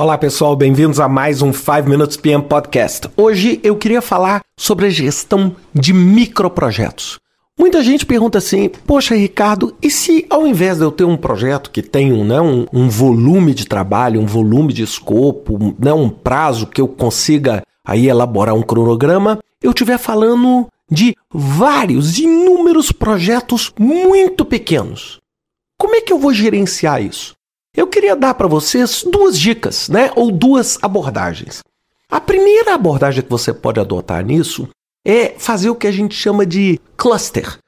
Olá pessoal, bem-vindos a mais um 5 Minutes PM Podcast. Hoje eu queria falar sobre a gestão de microprojetos. Muita gente pergunta assim: Poxa, Ricardo, e se ao invés de eu ter um projeto que tem um, né, um, um volume de trabalho, um volume de escopo, um, né, um prazo que eu consiga aí elaborar um cronograma, eu estiver falando de vários, inúmeros projetos muito pequenos? Como é que eu vou gerenciar isso? Eu queria dar para vocês duas dicas, né, ou duas abordagens. A primeira abordagem que você pode adotar nisso é fazer o que a gente chama de cluster.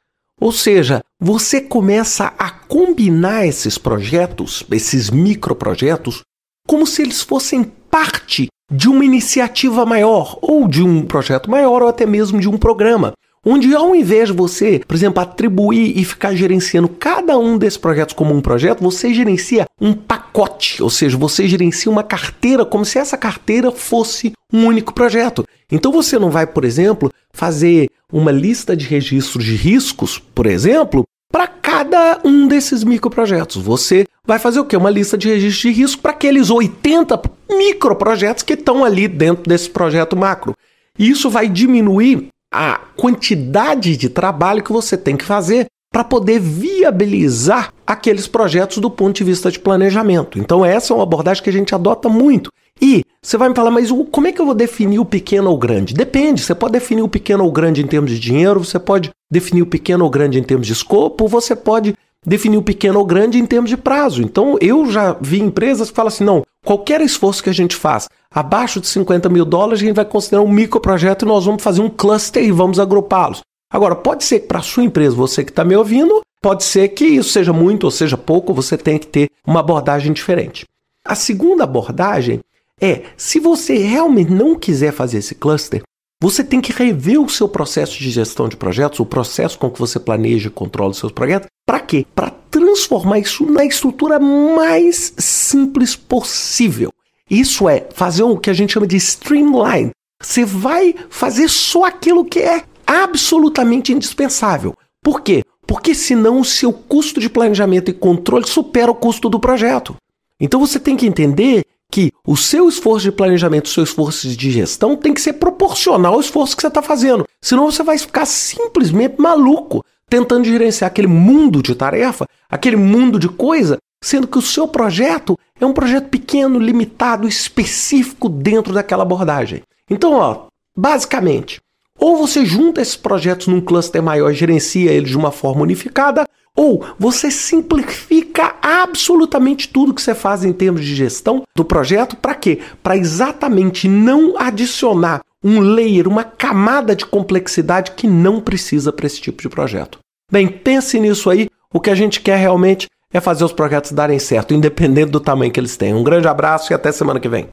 Ou seja, você começa a combinar esses projetos, esses microprojetos, como se eles fossem parte de uma iniciativa maior, ou de um projeto maior, ou até mesmo de um programa. Onde ao invés de você, por exemplo, atribuir e ficar gerenciando cada um desses projetos como um projeto, você gerencia um pacote, ou seja, você gerencia uma carteira como se essa carteira fosse um único projeto. Então você não vai, por exemplo, fazer uma lista de registros de riscos, por exemplo, para cada um desses microprojetos. Você vai fazer o quê? Uma lista de registros de risco para aqueles 80 microprojetos que estão ali dentro desse projeto macro. E isso vai diminuir a quantidade de trabalho que você tem que fazer para poder viabilizar aqueles projetos do ponto de vista de planejamento. Então, essa é uma abordagem que a gente adota muito. E você vai me falar, mas como é que eu vou definir o pequeno ou grande? Depende, você pode definir o pequeno ou grande em termos de dinheiro, você pode definir o pequeno ou grande em termos de escopo, você pode definir o pequeno ou grande em termos de prazo. Então, eu já vi empresas que falam assim: não, qualquer esforço que a gente faz abaixo de 50 mil dólares, a gente vai considerar um microprojeto e nós vamos fazer um cluster e vamos agrupá-los. Agora, pode ser que para a sua empresa, você que está me ouvindo, pode ser que isso seja muito ou seja pouco, você tenha que ter uma abordagem diferente. A segunda abordagem é: se você realmente não quiser fazer esse cluster, você tem que rever o seu processo de gestão de projetos, o processo com que você planeja e controla os seus projetos. Para quê? Para transformar isso na estrutura mais simples possível. Isso é fazer o que a gente chama de streamline. Você vai fazer só aquilo que é absolutamente indispensável. Por quê? Porque senão o seu custo de planejamento e controle supera o custo do projeto. Então você tem que entender que o seu esforço de planejamento, o seu esforço de gestão tem que ser proporcional ao esforço que você está fazendo. Senão você vai ficar simplesmente maluco tentando gerenciar aquele mundo de tarefa, aquele mundo de coisa, sendo que o seu projeto é um projeto pequeno, limitado, específico dentro daquela abordagem. Então, ó, basicamente, ou você junta esses projetos num cluster maior e gerencia eles de uma forma unificada, ou você simplifica absolutamente tudo que você faz em termos de gestão do projeto. Para quê? Para exatamente não adicionar um layer, uma camada de complexidade que não precisa para esse tipo de projeto. Bem, pense nisso aí. O que a gente quer realmente é fazer os projetos darem certo, independente do tamanho que eles tenham. Um grande abraço e até semana que vem.